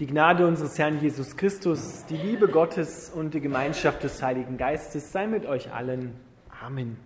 Die Gnade unseres Herrn Jesus Christus, die Liebe Gottes und die Gemeinschaft des Heiligen Geistes sei mit euch allen. Amen.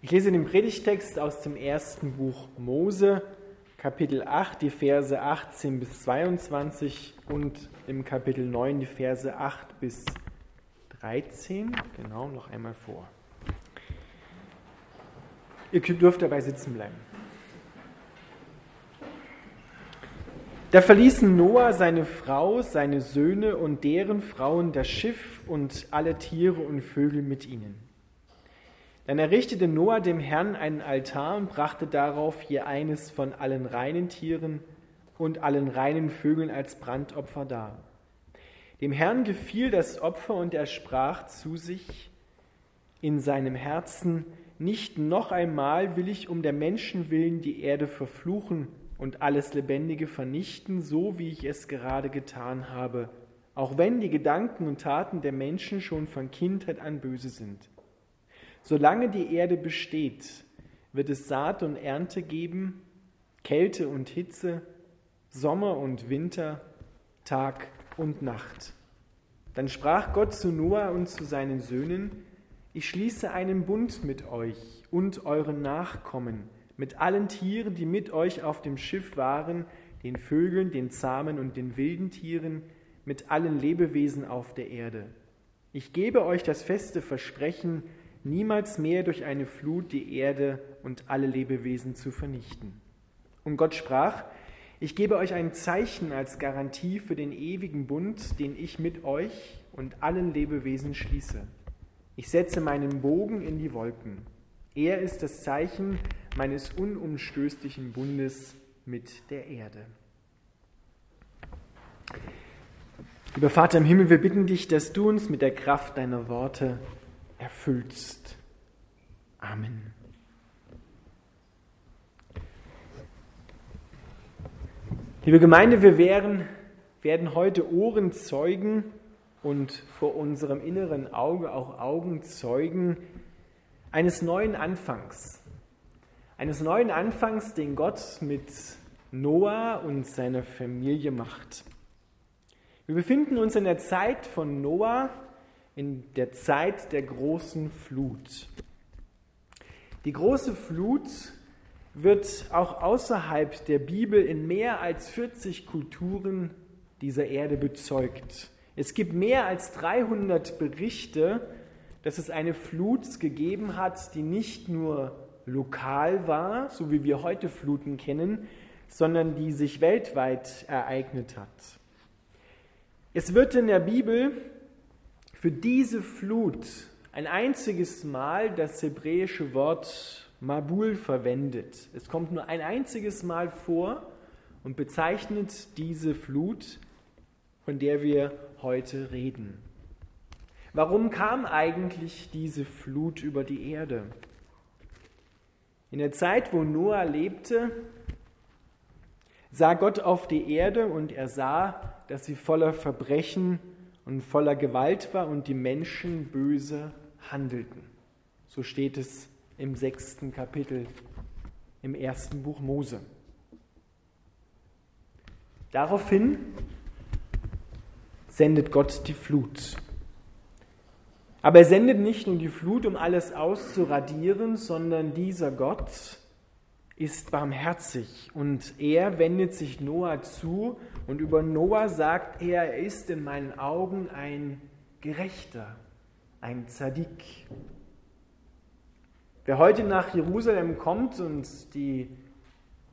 Ich lese den Predigtext aus dem ersten Buch Mose, Kapitel 8, die Verse 18 bis 22 und im Kapitel 9 die Verse 8 bis 13. Genau, noch einmal vor. Ihr dürft dabei sitzen bleiben. Da verließen Noah seine Frau, seine Söhne und deren Frauen das Schiff und alle Tiere und Vögel mit ihnen. Dann errichtete Noah dem Herrn einen Altar und brachte darauf je eines von allen reinen Tieren und allen reinen Vögeln als Brandopfer dar. Dem Herrn gefiel das Opfer und er sprach zu sich in seinem Herzen, nicht noch einmal will ich um der Menschen willen die Erde verfluchen und alles Lebendige vernichten, so wie ich es gerade getan habe, auch wenn die Gedanken und Taten der Menschen schon von Kindheit an böse sind. Solange die Erde besteht, wird es Saat und Ernte geben, Kälte und Hitze, Sommer und Winter, Tag und Nacht. Dann sprach Gott zu Noah und zu seinen Söhnen, ich schließe einen Bund mit euch und euren Nachkommen, mit allen Tieren, die mit euch auf dem Schiff waren, den Vögeln, den zahmen und den wilden Tieren, mit allen Lebewesen auf der Erde. Ich gebe euch das feste Versprechen, niemals mehr durch eine Flut die Erde und alle Lebewesen zu vernichten. Und Gott sprach, ich gebe euch ein Zeichen als Garantie für den ewigen Bund, den ich mit euch und allen Lebewesen schließe. Ich setze meinen Bogen in die Wolken. Er ist das Zeichen meines unumstößlichen Bundes mit der Erde. Lieber Vater im Himmel, wir bitten dich, dass du uns mit der Kraft deiner Worte erfüllst. Amen. Liebe Gemeinde, wir werden, werden heute Ohrenzeugen und vor unserem inneren Auge auch Augenzeugen eines neuen Anfangs. Eines neuen Anfangs, den Gott mit Noah und seiner Familie macht. Wir befinden uns in der Zeit von Noah, in der Zeit der großen Flut. Die große Flut wird auch außerhalb der Bibel in mehr als 40 Kulturen dieser Erde bezeugt. Es gibt mehr als 300 Berichte, dass es eine Flut gegeben hat, die nicht nur lokal war, so wie wir heute Fluten kennen, sondern die sich weltweit ereignet hat. Es wird in der Bibel für diese Flut ein einziges Mal das hebräische Wort Mabul verwendet. Es kommt nur ein einziges Mal vor und bezeichnet diese Flut, von der wir heute reden. Warum kam eigentlich diese Flut über die Erde? In der Zeit, wo Noah lebte, sah Gott auf die Erde und er sah, dass sie voller Verbrechen und voller Gewalt war und die Menschen böse handelten. So steht es im sechsten Kapitel im ersten Buch Mose. Daraufhin sendet Gott die Flut. Aber er sendet nicht nur die Flut, um alles auszuradieren, sondern dieser Gott ist barmherzig und er wendet sich Noah zu und über Noah sagt er, er ist in meinen Augen ein Gerechter, ein Zadik. Wer heute nach Jerusalem kommt und die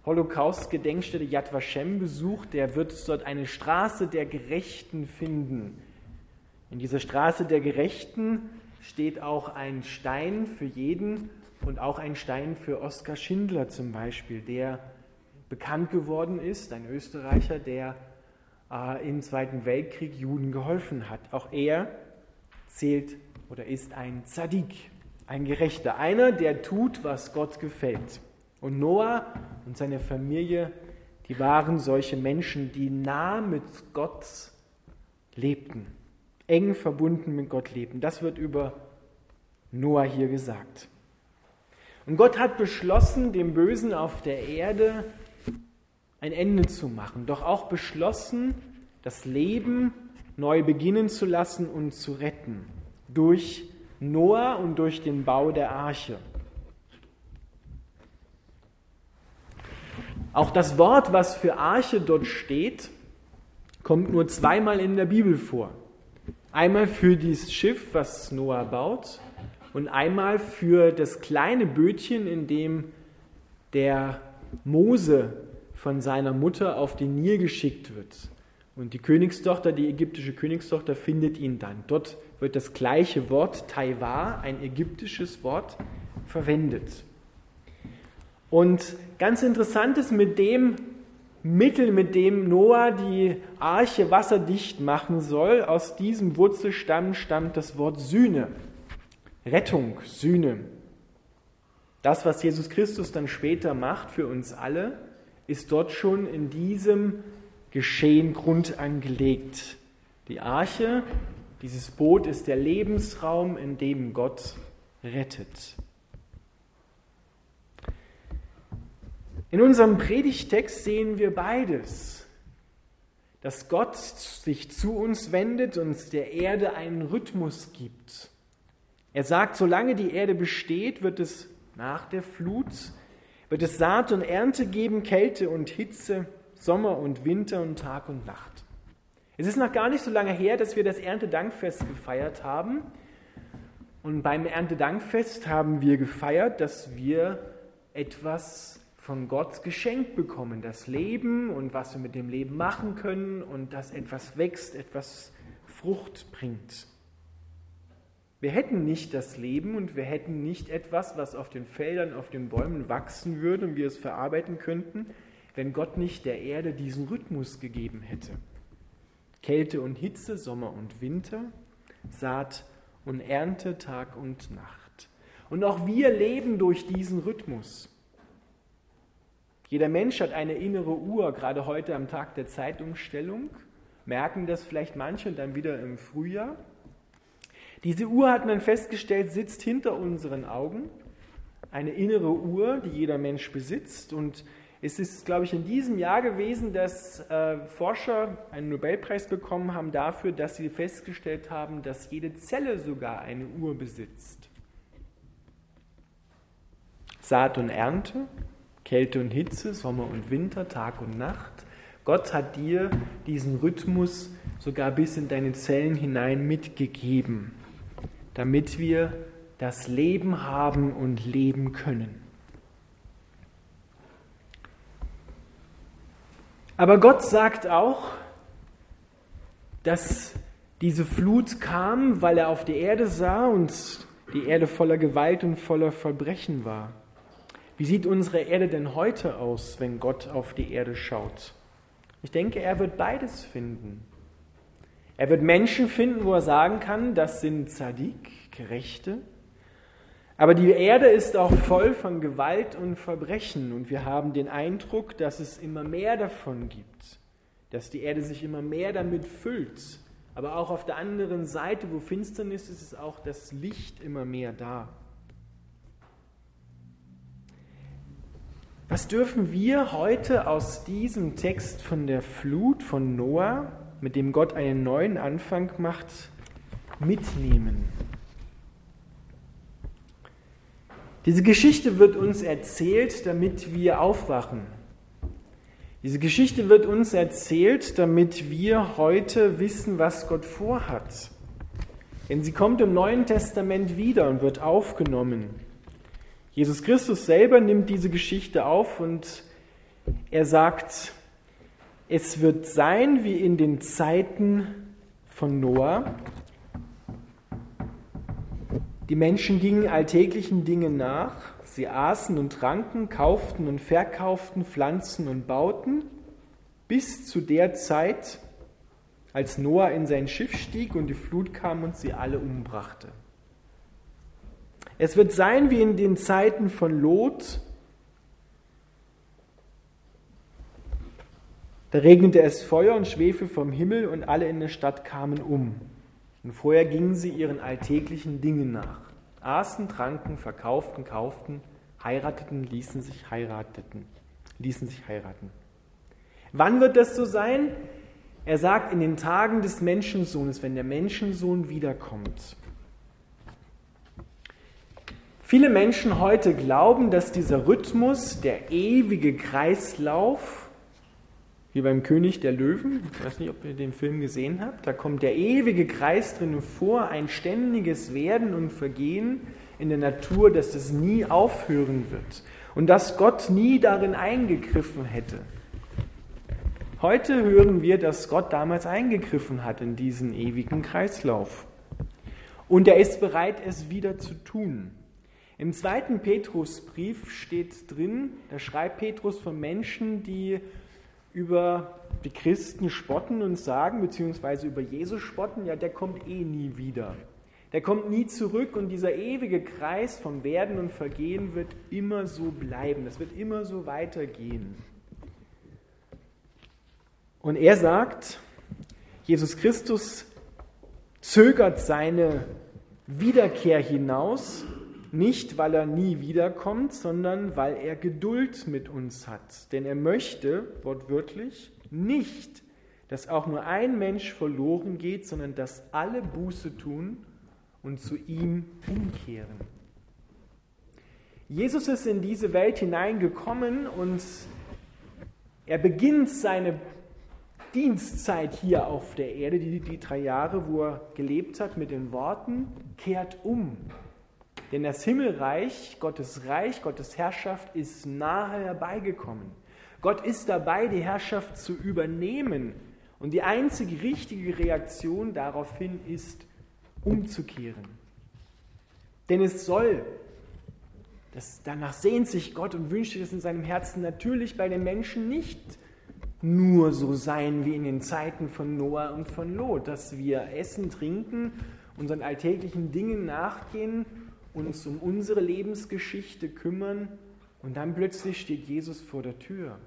Holocaust-Gedenkstätte Yad Vashem besucht, der wird dort eine Straße der Gerechten finden. In dieser Straße der Gerechten steht auch ein Stein für jeden und auch ein Stein für Oskar Schindler zum Beispiel, der bekannt geworden ist, ein Österreicher, der äh, im Zweiten Weltkrieg Juden geholfen hat. Auch er zählt oder ist ein Zadik, ein Gerechter, einer, der tut, was Gott gefällt. Und Noah und seine Familie, die waren solche Menschen, die nah mit Gott lebten, eng verbunden mit Gott lebten. Das wird über Noah hier gesagt. Und Gott hat beschlossen, dem Bösen auf der Erde ein Ende zu machen, doch auch beschlossen, das Leben neu beginnen zu lassen und zu retten durch Noah und durch den Bau der Arche. Auch das Wort, was für Arche dort steht, kommt nur zweimal in der Bibel vor. Einmal für dieses Schiff, was Noah baut, und einmal für das kleine Bötchen, in dem der Mose von seiner Mutter auf den Nil geschickt wird. Und die Königstochter, die ägyptische Königstochter, findet ihn dann. Dort wird das gleiche Wort, Taiwa, ein ägyptisches Wort, verwendet. Und ganz interessant ist, mit dem Mittel, mit dem Noah die Arche wasserdicht machen soll, aus diesem Wurzelstamm stammt das Wort Sühne, Rettung, Sühne. Das, was Jesus Christus dann später macht für uns alle, ist dort schon in diesem Geschehen grundangelegt. Die Arche, dieses Boot ist der Lebensraum, in dem Gott rettet. In unserem Predigtext sehen wir beides. Dass Gott sich zu uns wendet und der Erde einen Rhythmus gibt. Er sagt, solange die Erde besteht, wird es nach der Flut, wird es Saat und Ernte geben, Kälte und Hitze, Sommer und Winter und Tag und Nacht. Es ist noch gar nicht so lange her, dass wir das Erntedankfest gefeiert haben. Und beim Erntedankfest haben wir gefeiert, dass wir etwas von Gott geschenkt bekommen, das Leben und was wir mit dem Leben machen können und dass etwas wächst, etwas Frucht bringt. Wir hätten nicht das Leben und wir hätten nicht etwas, was auf den Feldern, auf den Bäumen wachsen würde und wir es verarbeiten könnten, wenn Gott nicht der Erde diesen Rhythmus gegeben hätte. Kälte und Hitze, Sommer und Winter, Saat und Ernte, Tag und Nacht. Und auch wir leben durch diesen Rhythmus. Jeder Mensch hat eine innere Uhr, gerade heute am Tag der Zeitumstellung. Merken das vielleicht manche und dann wieder im Frühjahr. Diese Uhr hat man festgestellt, sitzt hinter unseren Augen. Eine innere Uhr, die jeder Mensch besitzt. Und es ist, glaube ich, in diesem Jahr gewesen, dass äh, Forscher einen Nobelpreis bekommen haben dafür, dass sie festgestellt haben, dass jede Zelle sogar eine Uhr besitzt. Saat und Ernte, Kälte und Hitze, Sommer und Winter, Tag und Nacht. Gott hat dir diesen Rhythmus sogar bis in deine Zellen hinein mitgegeben, damit wir das Leben haben und leben können. Aber Gott sagt auch, dass diese Flut kam, weil er auf die Erde sah und die Erde voller Gewalt und voller Verbrechen war. Wie sieht unsere Erde denn heute aus, wenn Gott auf die Erde schaut? Ich denke, er wird beides finden. Er wird Menschen finden, wo er sagen kann, das sind Zadik, Gerechte. Aber die Erde ist auch voll von Gewalt und Verbrechen und wir haben den Eindruck, dass es immer mehr davon gibt, dass die Erde sich immer mehr damit füllt. Aber auch auf der anderen Seite, wo Finsternis ist, ist auch das Licht immer mehr da. Was dürfen wir heute aus diesem Text von der Flut von Noah, mit dem Gott einen neuen Anfang macht, mitnehmen? Diese Geschichte wird uns erzählt, damit wir aufwachen. Diese Geschichte wird uns erzählt, damit wir heute wissen, was Gott vorhat. Denn sie kommt im Neuen Testament wieder und wird aufgenommen. Jesus Christus selber nimmt diese Geschichte auf und er sagt, es wird sein wie in den Zeiten von Noah. Die Menschen gingen alltäglichen Dingen nach, sie aßen und tranken, kauften und verkauften, pflanzten und bauten, bis zu der Zeit, als Noah in sein Schiff stieg und die Flut kam und sie alle umbrachte. Es wird sein wie in den Zeiten von Lot. Da regnete es Feuer und Schwefel vom Himmel und alle in der Stadt kamen um. Und vorher gingen sie ihren alltäglichen Dingen nach. Aßen, tranken, verkauften, kauften, heirateten, ließen sich heirateten, ließen sich heiraten. Wann wird das so sein? Er sagt, in den Tagen des Menschensohnes, wenn der Menschensohn wiederkommt. Viele Menschen heute glauben, dass dieser Rhythmus, der ewige Kreislauf, wie beim König der Löwen, ich weiß nicht, ob ihr den Film gesehen habt, da kommt der ewige Kreis drin vor, ein ständiges Werden und Vergehen in der Natur, dass das nie aufhören wird und dass Gott nie darin eingegriffen hätte. Heute hören wir, dass Gott damals eingegriffen hat in diesen ewigen Kreislauf. Und er ist bereit, es wieder zu tun. Im zweiten Petrusbrief steht drin, da schreibt Petrus von Menschen, die über die Christen spotten und sagen, beziehungsweise über Jesus spotten, ja, der kommt eh nie wieder. Der kommt nie zurück und dieser ewige Kreis vom Werden und Vergehen wird immer so bleiben. Das wird immer so weitergehen. Und er sagt, Jesus Christus zögert seine Wiederkehr hinaus, nicht weil er nie wiederkommt, sondern weil er Geduld mit uns hat. Denn er möchte, wortwörtlich, nicht, dass auch nur ein Mensch verloren geht, sondern dass alle Buße tun und zu ihm umkehren. Jesus ist in diese Welt hineingekommen und er beginnt seine Dienstzeit hier auf der Erde, die, die drei Jahre, wo er gelebt hat, mit den Worten, kehrt um. Denn das Himmelreich, Gottes Reich, Gottes Herrschaft ist nahe herbeigekommen. Gott ist dabei, die Herrschaft zu übernehmen. Und die einzige richtige Reaktion daraufhin ist, umzukehren. Denn es soll, das, danach sehnt sich Gott und wünscht es in seinem Herzen natürlich bei den Menschen nicht nur so sein wie in den Zeiten von Noah und von Lot, dass wir essen, trinken, unseren alltäglichen Dingen nachgehen, uns um unsere Lebensgeschichte kümmern und dann plötzlich steht Jesus vor der Tür.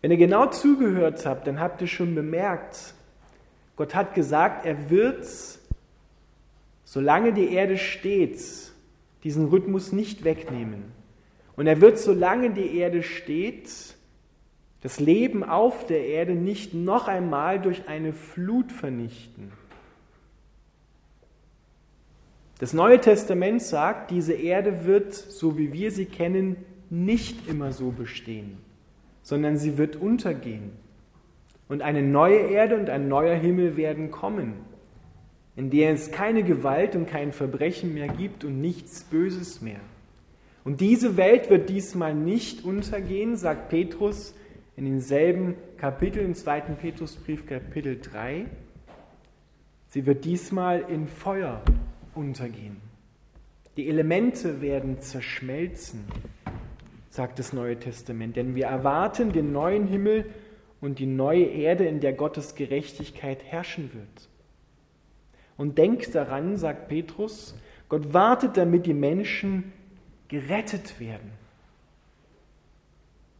Wenn ihr genau zugehört habt, dann habt ihr schon bemerkt, Gott hat gesagt, er wird, solange die Erde steht, diesen Rhythmus nicht wegnehmen. Und er wird, solange die Erde steht, das Leben auf der Erde nicht noch einmal durch eine Flut vernichten. Das Neue Testament sagt, diese Erde wird, so wie wir sie kennen, nicht immer so bestehen, sondern sie wird untergehen. Und eine neue Erde und ein neuer Himmel werden kommen, in der es keine Gewalt und kein Verbrechen mehr gibt und nichts Böses mehr. Und diese Welt wird diesmal nicht untergehen, sagt Petrus, in denselben Kapiteln, im zweiten Petrusbrief, Kapitel 3. Sie wird diesmal in Feuer untergehen. Die Elemente werden zerschmelzen, sagt das Neue Testament, denn wir erwarten den neuen Himmel und die neue Erde, in der Gottes Gerechtigkeit herrschen wird. Und denkt daran, sagt Petrus, Gott wartet, damit die Menschen gerettet werden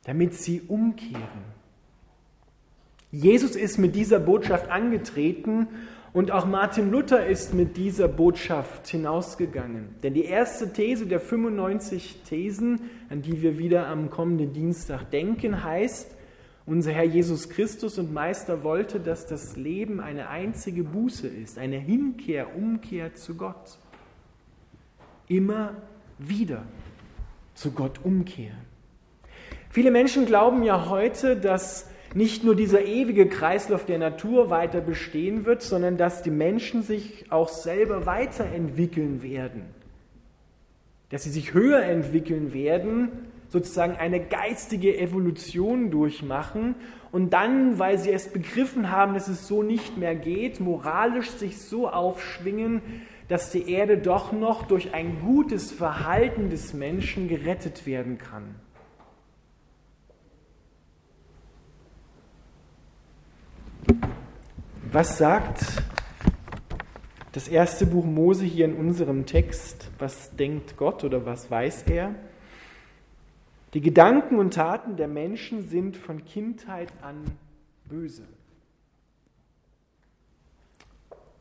damit sie umkehren. Jesus ist mit dieser Botschaft angetreten und auch Martin Luther ist mit dieser Botschaft hinausgegangen. Denn die erste These der 95 Thesen, an die wir wieder am kommenden Dienstag denken, heißt, unser Herr Jesus Christus und Meister wollte, dass das Leben eine einzige Buße ist, eine Hinkehr, Umkehr zu Gott. Immer wieder zu Gott umkehren. Viele Menschen glauben ja heute, dass nicht nur dieser ewige Kreislauf der Natur weiter bestehen wird, sondern dass die Menschen sich auch selber weiterentwickeln werden. Dass sie sich höher entwickeln werden, sozusagen eine geistige Evolution durchmachen und dann, weil sie es begriffen haben, dass es so nicht mehr geht, moralisch sich so aufschwingen, dass die Erde doch noch durch ein gutes Verhalten des Menschen gerettet werden kann. Was sagt das erste Buch Mose hier in unserem Text? Was denkt Gott oder was weiß er? Die Gedanken und Taten der Menschen sind von Kindheit an böse.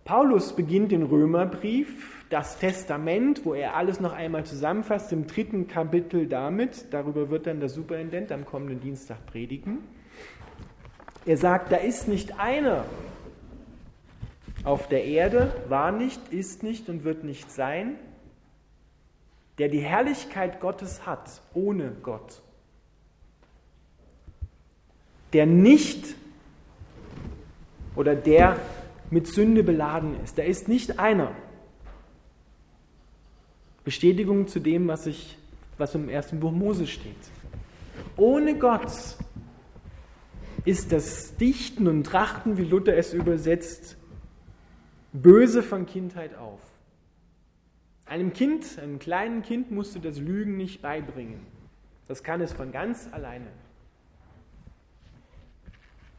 Paulus beginnt den Römerbrief, das Testament, wo er alles noch einmal zusammenfasst, im dritten Kapitel damit. Darüber wird dann der Superintendent am kommenden Dienstag predigen. Er sagt, da ist nicht einer auf der Erde, war nicht, ist nicht und wird nicht sein, der die Herrlichkeit Gottes hat, ohne Gott. Der nicht oder der mit Sünde beladen ist. Da ist nicht einer. Bestätigung zu dem, was, ich, was im ersten Buch Mose steht. Ohne Gott ist das Dichten und Trachten, wie Luther es übersetzt, böse von Kindheit auf. Einem Kind, einem kleinen Kind musst du das Lügen nicht beibringen. Das kann es von ganz alleine.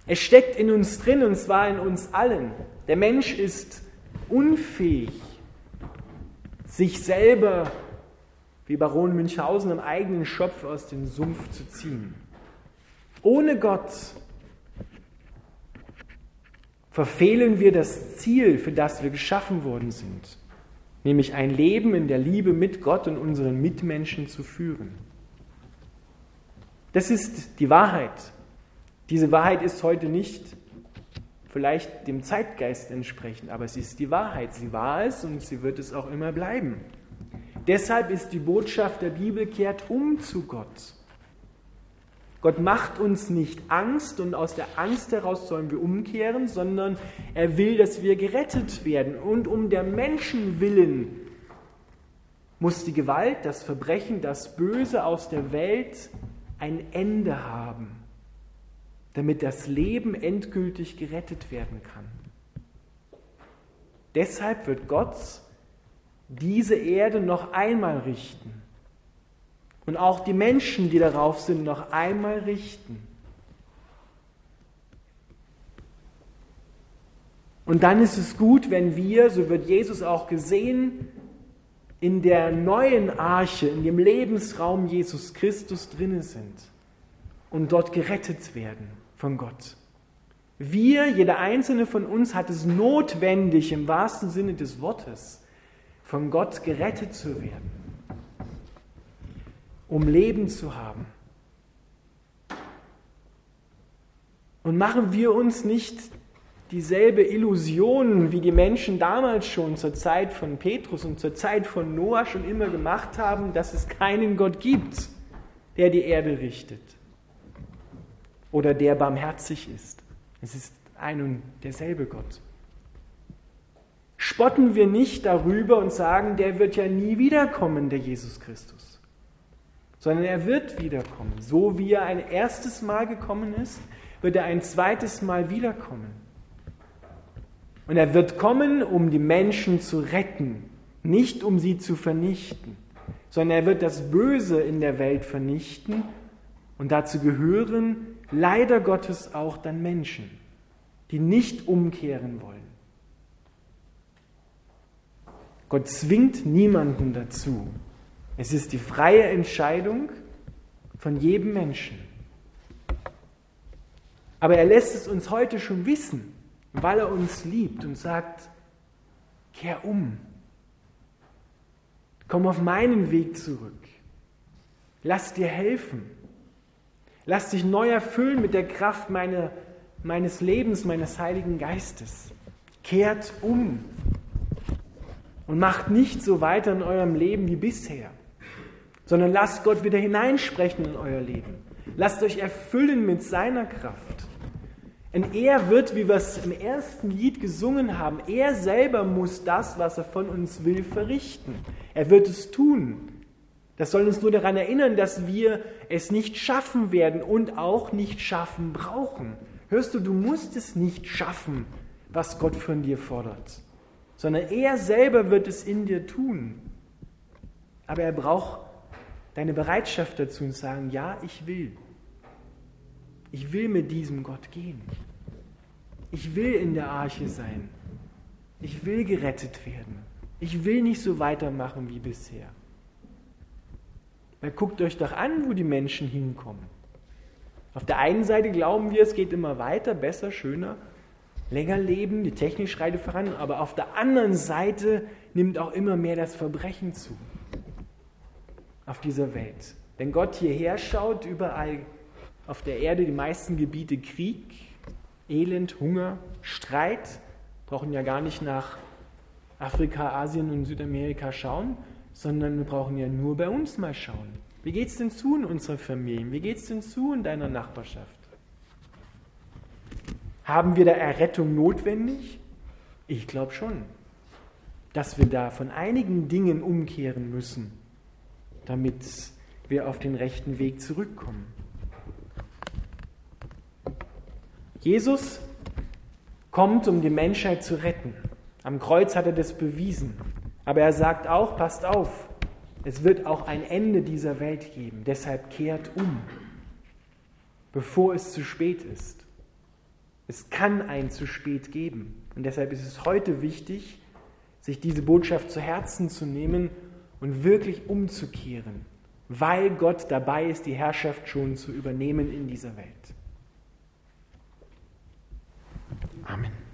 Es steckt in uns drin und zwar in uns allen. Der Mensch ist unfähig, sich selber, wie Baron Münchhausen, am eigenen Schopf aus dem Sumpf zu ziehen. Ohne Gott verfehlen wir das Ziel, für das wir geschaffen worden sind, nämlich ein Leben in der Liebe mit Gott und unseren Mitmenschen zu führen. Das ist die Wahrheit. Diese Wahrheit ist heute nicht vielleicht dem Zeitgeist entsprechend, aber sie ist die Wahrheit. Sie war es und sie wird es auch immer bleiben. Deshalb ist die Botschaft der Bibel kehrt um zu Gott. Gott macht uns nicht Angst und aus der Angst heraus sollen wir umkehren, sondern er will, dass wir gerettet werden. Und um der Menschen willen muss die Gewalt, das Verbrechen, das Böse aus der Welt ein Ende haben, damit das Leben endgültig gerettet werden kann. Deshalb wird Gott diese Erde noch einmal richten und auch die Menschen, die darauf sind, noch einmal richten. Und dann ist es gut, wenn wir, so wird Jesus auch gesehen, in der neuen Arche, in dem Lebensraum Jesus Christus drinnen sind und dort gerettet werden von Gott. Wir, jeder einzelne von uns hat es notwendig, im wahrsten Sinne des Wortes, von Gott gerettet zu werden um Leben zu haben. Und machen wir uns nicht dieselbe Illusion, wie die Menschen damals schon zur Zeit von Petrus und zur Zeit von Noah schon immer gemacht haben, dass es keinen Gott gibt, der die Erde richtet oder der barmherzig ist. Es ist ein und derselbe Gott. Spotten wir nicht darüber und sagen, der wird ja nie wiederkommen, der Jesus Christus sondern er wird wiederkommen. So wie er ein erstes Mal gekommen ist, wird er ein zweites Mal wiederkommen. Und er wird kommen, um die Menschen zu retten, nicht um sie zu vernichten, sondern er wird das Böse in der Welt vernichten und dazu gehören leider Gottes auch dann Menschen, die nicht umkehren wollen. Gott zwingt niemanden dazu, es ist die freie Entscheidung von jedem Menschen. Aber er lässt es uns heute schon wissen, weil er uns liebt und sagt, kehr um, komm auf meinen Weg zurück, lass dir helfen, lass dich neu erfüllen mit der Kraft meine, meines Lebens, meines Heiligen Geistes. Kehrt um und macht nicht so weiter in eurem Leben wie bisher sondern lasst Gott wieder hineinsprechen in euer Leben. Lasst euch erfüllen mit seiner Kraft. Und er wird, wie wir es im ersten Lied gesungen haben, er selber muss das, was er von uns will, verrichten. Er wird es tun. Das soll uns nur daran erinnern, dass wir es nicht schaffen werden und auch nicht schaffen brauchen. Hörst du, du musst es nicht schaffen, was Gott von dir fordert, sondern er selber wird es in dir tun. Aber er braucht deine Bereitschaft dazu und sagen, ja, ich will. Ich will mit diesem Gott gehen. Ich will in der Arche sein. Ich will gerettet werden. Ich will nicht so weitermachen wie bisher. Weil guckt euch doch an, wo die Menschen hinkommen. Auf der einen Seite glauben wir, es geht immer weiter, besser, schöner, länger leben, die Technik schreitet voran, aber auf der anderen Seite nimmt auch immer mehr das Verbrechen zu auf dieser Welt. Wenn Gott hierher schaut, überall auf der Erde die meisten Gebiete Krieg, Elend, Hunger, Streit, brauchen ja gar nicht nach Afrika, Asien und Südamerika schauen, sondern wir brauchen ja nur bei uns mal schauen. Wie geht es denn zu in unserer Familie? Wie geht es denn zu in deiner Nachbarschaft? Haben wir da Errettung notwendig? Ich glaube schon, dass wir da von einigen Dingen umkehren müssen, damit wir auf den rechten Weg zurückkommen. Jesus kommt, um die Menschheit zu retten. Am Kreuz hat er das bewiesen. Aber er sagt auch, passt auf, es wird auch ein Ende dieser Welt geben. Deshalb kehrt um, bevor es zu spät ist. Es kann ein zu spät geben. Und deshalb ist es heute wichtig, sich diese Botschaft zu Herzen zu nehmen und wirklich umzukehren, weil Gott dabei ist, die Herrschaft schon zu übernehmen in dieser Welt. Amen.